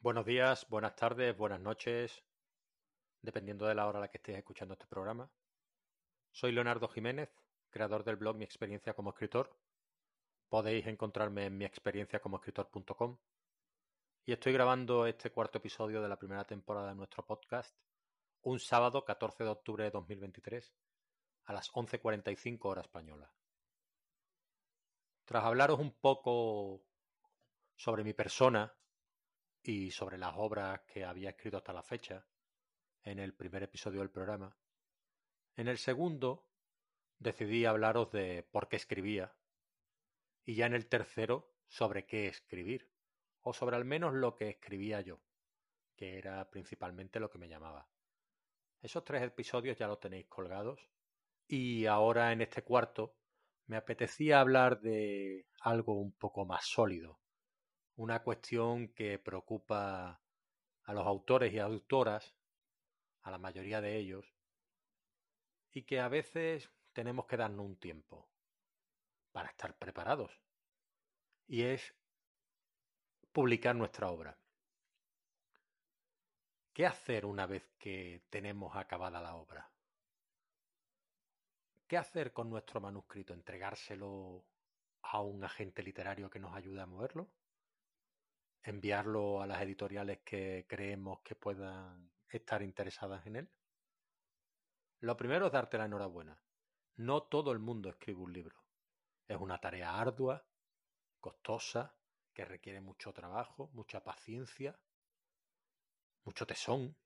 Buenos días, buenas tardes, buenas noches, dependiendo de la hora a la que estéis escuchando este programa. Soy Leonardo Jiménez, creador del blog Mi experiencia como escritor. Podéis encontrarme en miexperienciacomoescritor.com y estoy grabando este cuarto episodio de la primera temporada de nuestro podcast un sábado 14 de octubre de 2023 a las 11.45 hora española. Tras hablaros un poco sobre mi persona y sobre las obras que había escrito hasta la fecha en el primer episodio del programa. En el segundo decidí hablaros de por qué escribía y ya en el tercero sobre qué escribir o sobre al menos lo que escribía yo, que era principalmente lo que me llamaba. Esos tres episodios ya los tenéis colgados y ahora en este cuarto me apetecía hablar de algo un poco más sólido, una cuestión que preocupa a los autores y autoras, a la mayoría de ellos, y que a veces tenemos que darnos un tiempo para estar preparados. Y es publicar nuestra obra. ¿Qué hacer una vez que tenemos acabada la obra? ¿Qué hacer con nuestro manuscrito? ¿Entregárselo a un agente literario que nos ayude a moverlo? enviarlo a las editoriales que creemos que puedan estar interesadas en él? Lo primero es darte la enhorabuena. No todo el mundo escribe un libro. Es una tarea ardua, costosa, que requiere mucho trabajo, mucha paciencia, mucho tesón,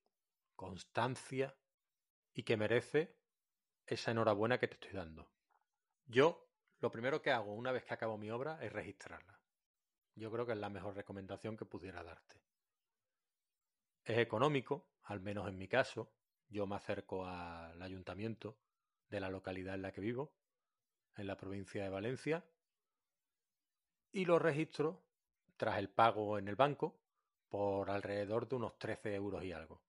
constancia y que merece esa enhorabuena que te estoy dando. Yo lo primero que hago una vez que acabo mi obra es registrarla. Yo creo que es la mejor recomendación que pudiera darte. Es económico, al menos en mi caso. Yo me acerco al ayuntamiento de la localidad en la que vivo, en la provincia de Valencia, y lo registro tras el pago en el banco por alrededor de unos 13 euros y algo.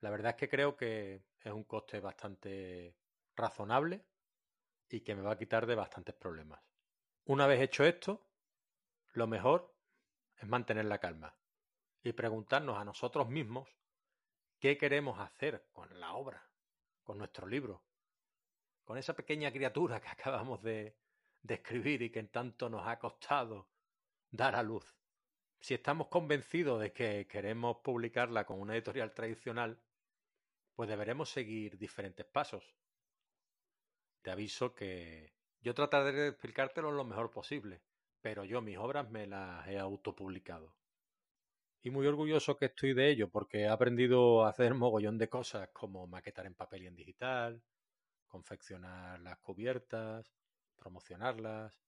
La verdad es que creo que es un coste bastante razonable y que me va a quitar de bastantes problemas. Una vez hecho esto, lo mejor es mantener la calma y preguntarnos a nosotros mismos qué queremos hacer con la obra, con nuestro libro, con esa pequeña criatura que acabamos de, de escribir y que en tanto nos ha costado dar a luz. Si estamos convencidos de que queremos publicarla con una editorial tradicional, pues deberemos seguir diferentes pasos. Te aviso que yo trataré de explicártelo lo mejor posible, pero yo mis obras me las he autopublicado. Y muy orgulloso que estoy de ello, porque he aprendido a hacer mogollón de cosas como maquetar en papel y en digital, confeccionar las cubiertas, promocionarlas.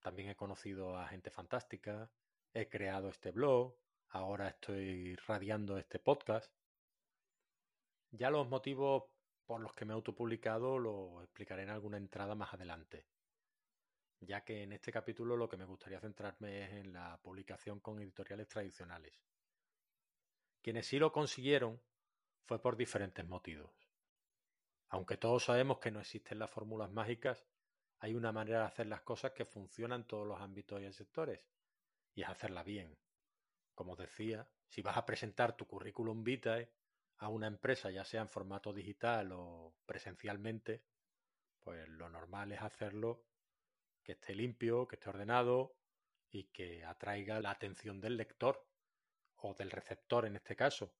También he conocido a gente fantástica, he creado este blog, ahora estoy radiando este podcast. Ya los motivos por los que me he autopublicado lo explicaré en alguna entrada más adelante ya que en este capítulo lo que me gustaría centrarme es en la publicación con editoriales tradicionales. Quienes sí lo consiguieron fue por diferentes motivos. Aunque todos sabemos que no existen las fórmulas mágicas, hay una manera de hacer las cosas que funcionan en todos los ámbitos y sectores, y es hacerla bien. Como decía, si vas a presentar tu currículum vitae a una empresa, ya sea en formato digital o presencialmente, pues lo normal es hacerlo que esté limpio, que esté ordenado y que atraiga la atención del lector o del receptor en este caso,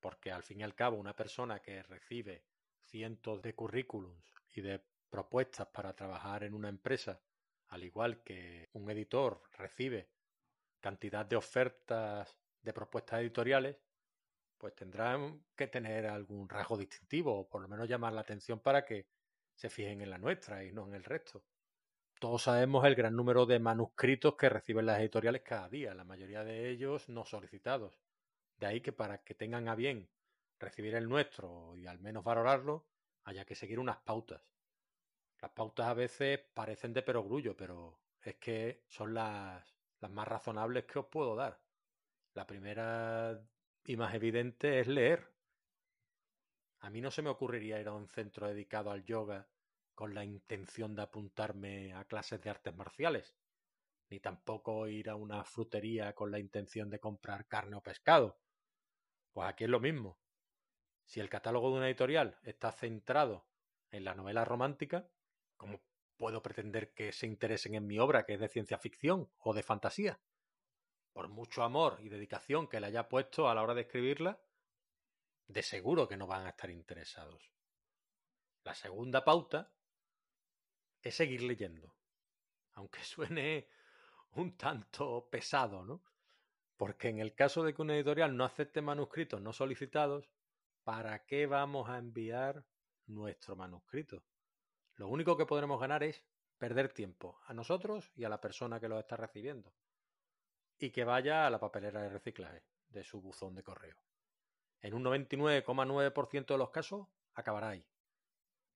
porque al fin y al cabo una persona que recibe cientos de currículums y de propuestas para trabajar en una empresa, al igual que un editor recibe cantidad de ofertas de propuestas editoriales, pues tendrán que tener algún rasgo distintivo o por lo menos llamar la atención para que se fijen en la nuestra y no en el resto todos sabemos el gran número de manuscritos que reciben las editoriales cada día, la mayoría de ellos no solicitados. De ahí que para que tengan a bien recibir el nuestro y al menos valorarlo, haya que seguir unas pautas. Las pautas a veces parecen de perogrullo, pero es que son las, las más razonables que os puedo dar. La primera y más evidente es leer. A mí no se me ocurriría ir a un centro dedicado al yoga con la intención de apuntarme a clases de artes marciales, ni tampoco ir a una frutería con la intención de comprar carne o pescado. Pues aquí es lo mismo. Si el catálogo de una editorial está centrado en la novela romántica, ¿cómo puedo pretender que se interesen en mi obra que es de ciencia ficción o de fantasía? Por mucho amor y dedicación que le haya puesto a la hora de escribirla, de seguro que no van a estar interesados. La segunda pauta es seguir leyendo. Aunque suene un tanto pesado, ¿no? Porque en el caso de que una editorial no acepte manuscritos no solicitados, ¿para qué vamos a enviar nuestro manuscrito? Lo único que podremos ganar es perder tiempo a nosotros y a la persona que lo está recibiendo. Y que vaya a la papelera de reciclaje de su buzón de correo. En un 99,9% de los casos acabará ahí.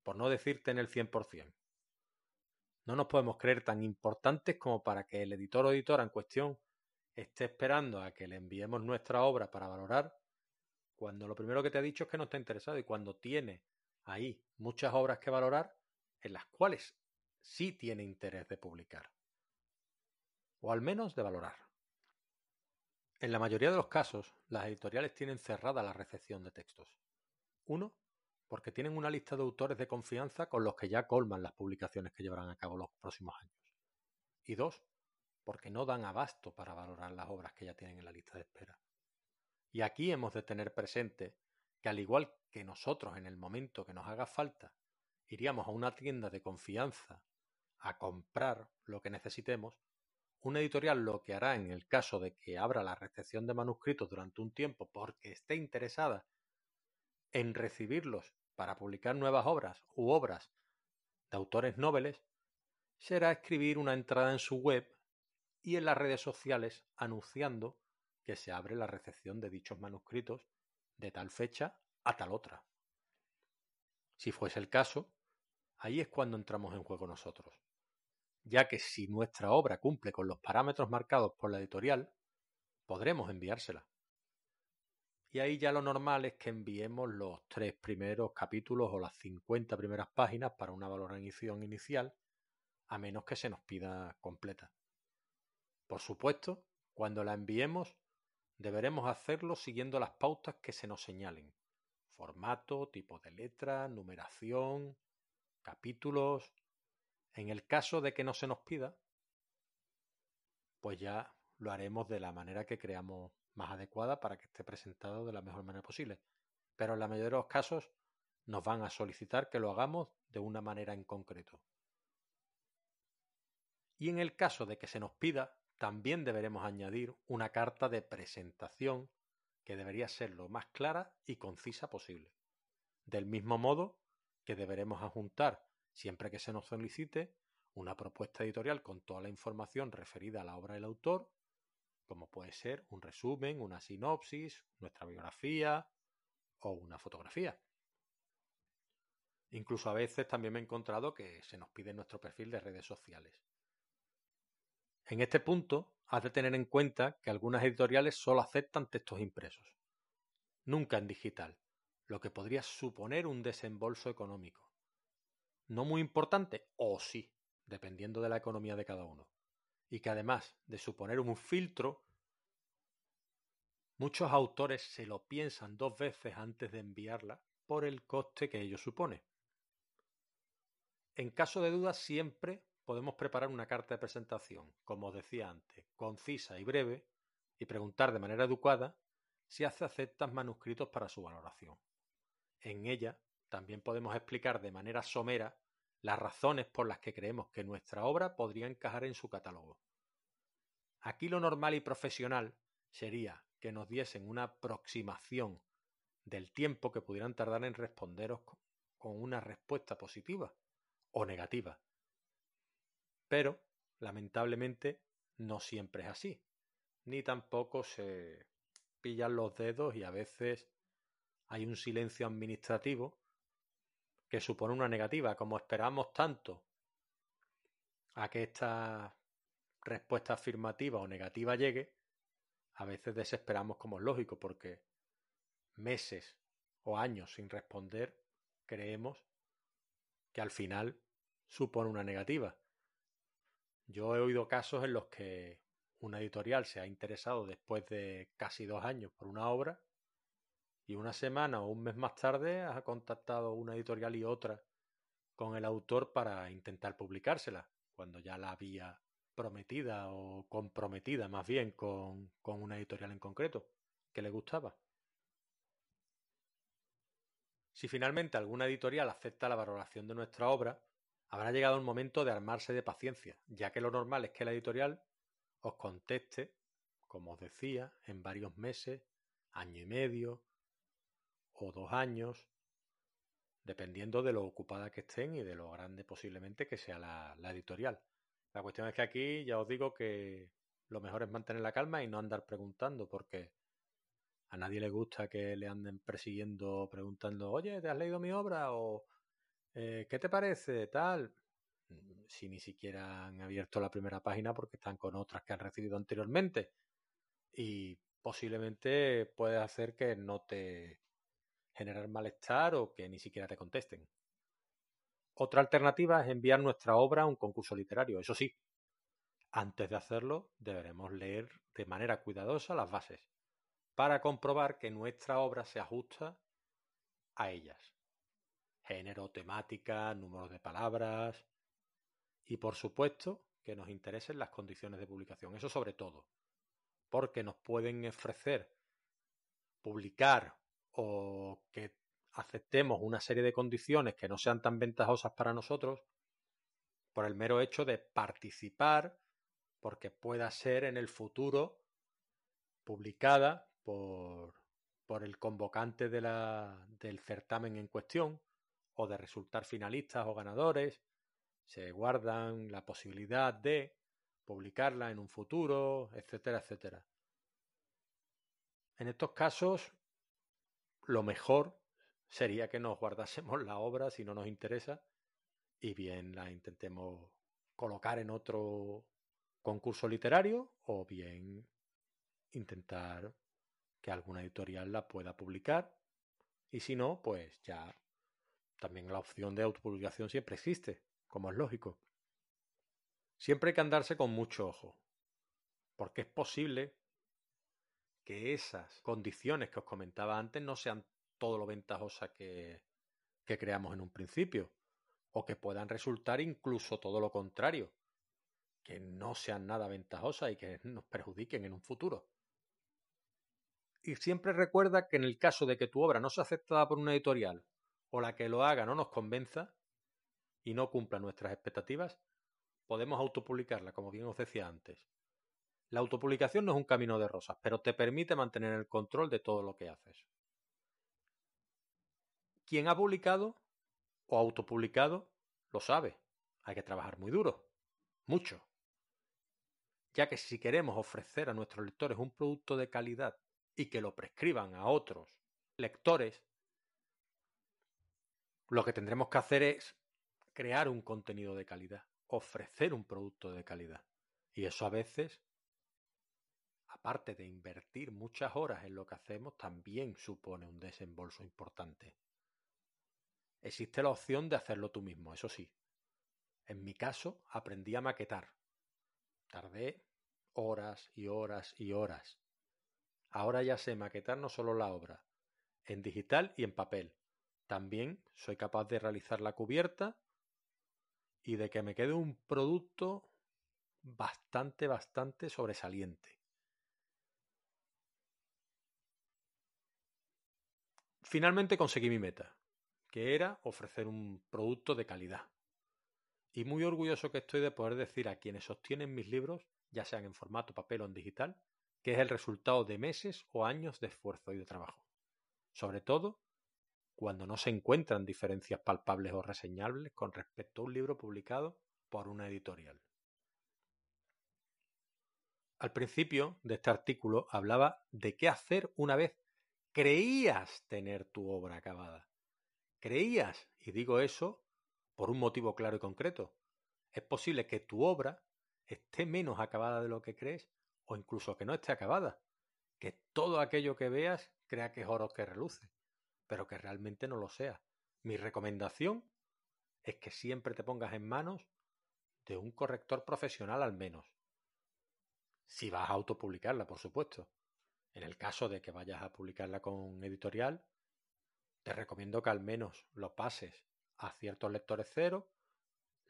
Por no decirte en el 100%. No nos podemos creer tan importantes como para que el editor o editora en cuestión esté esperando a que le enviemos nuestra obra para valorar, cuando lo primero que te ha dicho es que no está interesado y cuando tiene ahí muchas obras que valorar en las cuales sí tiene interés de publicar. O al menos de valorar. En la mayoría de los casos, las editoriales tienen cerrada la recepción de textos. Uno, porque tienen una lista de autores de confianza con los que ya colman las publicaciones que llevarán a cabo los próximos años. Y dos, porque no dan abasto para valorar las obras que ya tienen en la lista de espera. Y aquí hemos de tener presente que al igual que nosotros en el momento que nos haga falta, iríamos a una tienda de confianza a comprar lo que necesitemos, una editorial lo que hará en el caso de que abra la recepción de manuscritos durante un tiempo porque esté interesada en recibirlos para publicar nuevas obras u obras de autores nobles, será escribir una entrada en su web y en las redes sociales anunciando que se abre la recepción de dichos manuscritos de tal fecha a tal otra. Si fuese el caso, ahí es cuando entramos en juego nosotros, ya que si nuestra obra cumple con los parámetros marcados por la editorial, podremos enviársela. Y ahí ya lo normal es que enviemos los tres primeros capítulos o las 50 primeras páginas para una valoración inicial, a menos que se nos pida completa. Por supuesto, cuando la enviemos, deberemos hacerlo siguiendo las pautas que se nos señalen. Formato, tipo de letra, numeración, capítulos. En el caso de que no se nos pida, pues ya lo haremos de la manera que creamos más adecuada para que esté presentado de la mejor manera posible. Pero en la mayoría de los casos nos van a solicitar que lo hagamos de una manera en concreto. Y en el caso de que se nos pida, también deberemos añadir una carta de presentación que debería ser lo más clara y concisa posible. Del mismo modo que deberemos adjuntar, siempre que se nos solicite, una propuesta editorial con toda la información referida a la obra del autor, como puede ser un resumen, una sinopsis, nuestra biografía o una fotografía. Incluso a veces también me he encontrado que se nos pide nuestro perfil de redes sociales. En este punto, has de tener en cuenta que algunas editoriales solo aceptan textos impresos, nunca en digital, lo que podría suponer un desembolso económico. No muy importante, o sí, dependiendo de la economía de cada uno y que además de suponer un filtro, muchos autores se lo piensan dos veces antes de enviarla por el coste que ello supone. En caso de duda siempre podemos preparar una carta de presentación, como os decía antes, concisa y breve, y preguntar de manera educada si hace aceptas manuscritos para su valoración. En ella también podemos explicar de manera somera las razones por las que creemos que nuestra obra podría encajar en su catálogo. Aquí lo normal y profesional sería que nos diesen una aproximación del tiempo que pudieran tardar en responderos con una respuesta positiva o negativa. Pero, lamentablemente, no siempre es así, ni tampoco se pillan los dedos y a veces hay un silencio administrativo que supone una negativa. Como esperamos tanto a que esta respuesta afirmativa o negativa llegue, a veces desesperamos como es lógico, porque meses o años sin responder, creemos que al final supone una negativa. Yo he oído casos en los que una editorial se ha interesado después de casi dos años por una obra y una semana o un mes más tarde ha contactado una editorial y otra con el autor para intentar publicársela, cuando ya la había prometida o comprometida más bien con, con una editorial en concreto que le gustaba. Si finalmente alguna editorial acepta la valoración de nuestra obra, habrá llegado el momento de armarse de paciencia, ya que lo normal es que la editorial os conteste, como os decía, en varios meses, año y medio o dos años, dependiendo de lo ocupada que estén y de lo grande posiblemente que sea la, editorial. La cuestión es que aquí ya os digo que lo mejor es mantener la calma y no andar preguntando, porque a nadie le gusta que le anden persiguiendo, preguntando, oye, ¿te has leído mi obra? o eh, ¿qué te parece? Tal. Si ni siquiera han abierto la primera página porque están con otras que han recibido anteriormente. Y posiblemente puede hacer que no te generar malestar o que ni siquiera te contesten. Otra alternativa es enviar nuestra obra a un concurso literario. Eso sí, antes de hacerlo deberemos leer de manera cuidadosa las bases para comprobar que nuestra obra se ajusta a ellas. Género, temática, número de palabras y por supuesto que nos interesen las condiciones de publicación. Eso sobre todo, porque nos pueden ofrecer publicar o que aceptemos una serie de condiciones que no sean tan ventajosas para nosotros por el mero hecho de participar porque pueda ser en el futuro publicada por, por el convocante de la, del certamen en cuestión o de resultar finalistas o ganadores, se guardan la posibilidad de publicarla en un futuro, etcétera, etcétera. En estos casos, lo mejor sería que nos guardásemos la obra si no nos interesa y bien la intentemos colocar en otro concurso literario o bien intentar que alguna editorial la pueda publicar y si no, pues ya también la opción de autopublicación siempre existe, como es lógico. Siempre hay que andarse con mucho ojo, porque es posible que esas condiciones que os comentaba antes no sean todo lo ventajosas que, que creamos en un principio, o que puedan resultar incluso todo lo contrario, que no sean nada ventajosas y que nos perjudiquen en un futuro. Y siempre recuerda que en el caso de que tu obra no sea aceptada por una editorial o la que lo haga no nos convenza y no cumpla nuestras expectativas, podemos autopublicarla, como bien os decía antes. La autopublicación no es un camino de rosas, pero te permite mantener el control de todo lo que haces. Quien ha publicado o autopublicado lo sabe. Hay que trabajar muy duro, mucho. Ya que si queremos ofrecer a nuestros lectores un producto de calidad y que lo prescriban a otros lectores, lo que tendremos que hacer es crear un contenido de calidad, ofrecer un producto de calidad. Y eso a veces, aparte de invertir muchas horas en lo que hacemos, también supone un desembolso importante. Existe la opción de hacerlo tú mismo, eso sí. En mi caso, aprendí a maquetar. Tardé horas y horas y horas Ahora ya sé maquetar no solo la obra, en digital y en papel. También soy capaz de realizar la cubierta y de que me quede un producto bastante, bastante sobresaliente. Finalmente conseguí mi meta, que era ofrecer un producto de calidad. Y muy orgulloso que estoy de poder decir a quienes sostienen mis libros, ya sean en formato papel o en digital, que es el resultado de meses o años de esfuerzo y de trabajo. Sobre todo cuando no se encuentran diferencias palpables o reseñables con respecto a un libro publicado por una editorial. Al principio de este artículo hablaba de qué hacer una vez creías tener tu obra acabada. Creías, y digo eso por un motivo claro y concreto. Es posible que tu obra esté menos acabada de lo que crees o incluso que no esté acabada. Que todo aquello que veas crea que es oro que reluce, pero que realmente no lo sea. Mi recomendación es que siempre te pongas en manos de un corrector profesional al menos. Si vas a autopublicarla, por supuesto. En el caso de que vayas a publicarla con editorial, te recomiendo que al menos lo pases a ciertos lectores cero,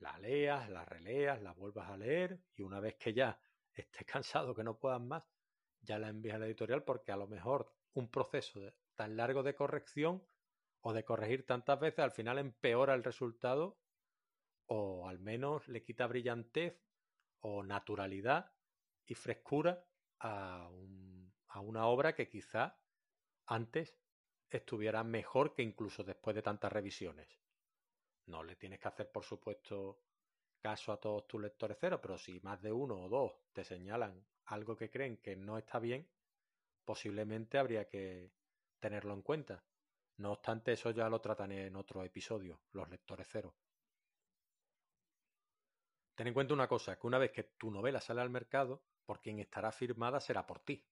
la leas, la releas, la vuelvas a leer y una vez que ya estés cansado que no puedas más, ya la envías a la editorial porque a lo mejor un proceso tan largo de corrección o de corregir tantas veces al final empeora el resultado o al menos le quita brillantez o naturalidad y frescura a, a una obra que quizá antes estuviera mejor que incluso después de tantas revisiones. No le tienes que hacer, por supuesto, caso a todos tus lectores cero, pero si más de uno o dos te señalan algo que creen que no está bien, posiblemente habría que tenerlo en cuenta. No obstante, eso ya lo tratan en otro episodio, los lectores cero. Ten en cuenta una cosa, que una vez que tu novela sale al mercado, por quien estará firmada será por ti.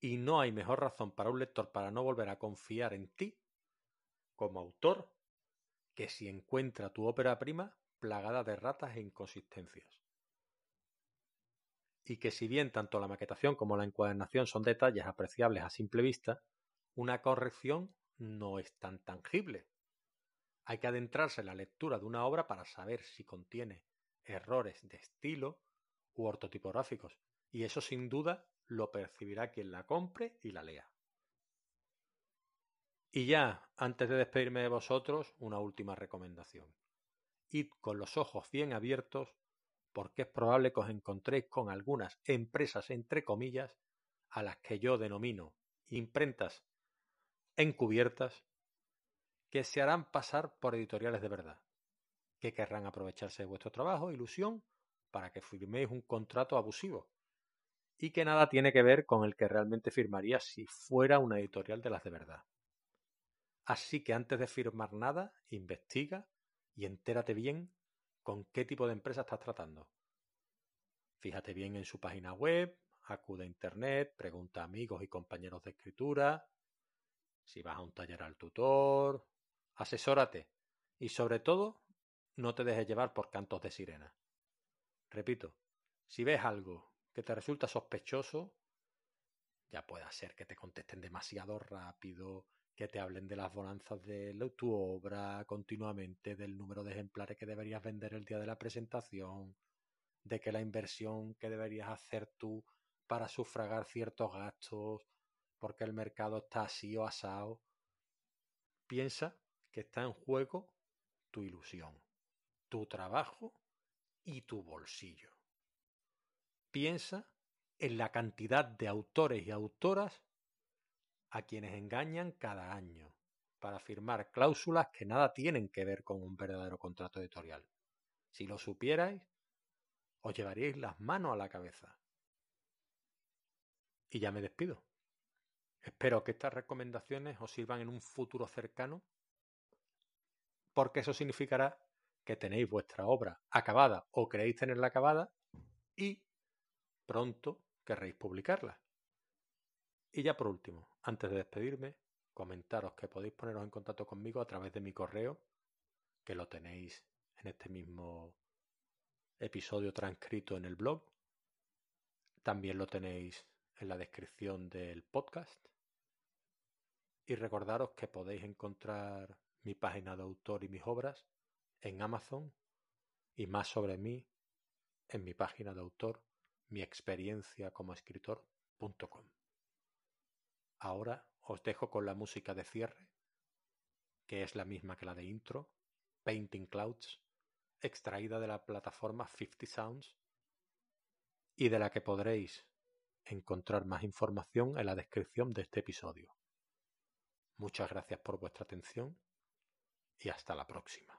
Y no hay mejor razón para un lector para no volver a confiar en ti como autor que si encuentra tu ópera prima plagada de ratas e inconsistencias. Y que si bien tanto la maquetación como la encuadernación son detalles apreciables a simple vista, una corrección no es tan tangible. Hay que adentrarse en la lectura de una obra para saber si contiene errores de estilo u ortotipográficos, y eso sin duda lo percibirá quien la compre y la lea. Y ya, antes de despedirme de vosotros, una última recomendación. Id con los ojos bien abiertos porque es probable que os encontréis con algunas empresas, entre comillas, a las que yo denomino imprentas encubiertas, que se harán pasar por editoriales de verdad, que querrán aprovecharse de vuestro trabajo, ilusión, para que firméis un contrato abusivo, y que nada tiene que ver con el que realmente firmaría si fuera una editorial de las de verdad. Así que antes de firmar nada, investiga y entérate bien con qué tipo de empresa estás tratando. Fíjate bien en su página web, acude a internet, pregunta a amigos y compañeros de escritura, si vas a un taller al tutor, asesórate y sobre todo no te dejes llevar por cantos de sirena. Repito, si ves algo que te resulta sospechoso, ya puede ser que te contesten demasiado rápido, que te hablen de las bonanzas de tu obra continuamente, del número de ejemplares que deberías vender el día de la presentación, de que la inversión que deberías hacer tú para sufragar ciertos gastos, porque el mercado está así o asado. Piensa que está en juego tu ilusión, tu trabajo y tu bolsillo. Piensa en la cantidad de autores y autoras a quienes engañan cada año para firmar cláusulas que nada tienen que ver con un verdadero contrato editorial. Si lo supierais, os llevaríais las manos a la cabeza. Y ya me despido. Espero que estas recomendaciones os sirvan en un futuro cercano, porque eso significará que tenéis vuestra obra acabada o creéis tenerla acabada y pronto querréis publicarla. Y ya por último, antes de despedirme, comentaros que podéis poneros en contacto conmigo a través de mi correo, que lo tenéis en este mismo episodio transcrito en el blog. También lo tenéis en la descripción del podcast. Y recordaros que podéis encontrar mi página de autor y mis obras en Amazon y más sobre mí en mi página de autor, mi experiencia como escritor.com. Ahora os dejo con la música de cierre, que es la misma que la de intro, Painting Clouds, extraída de la plataforma 50 Sounds y de la que podréis encontrar más información en la descripción de este episodio. Muchas gracias por vuestra atención y hasta la próxima.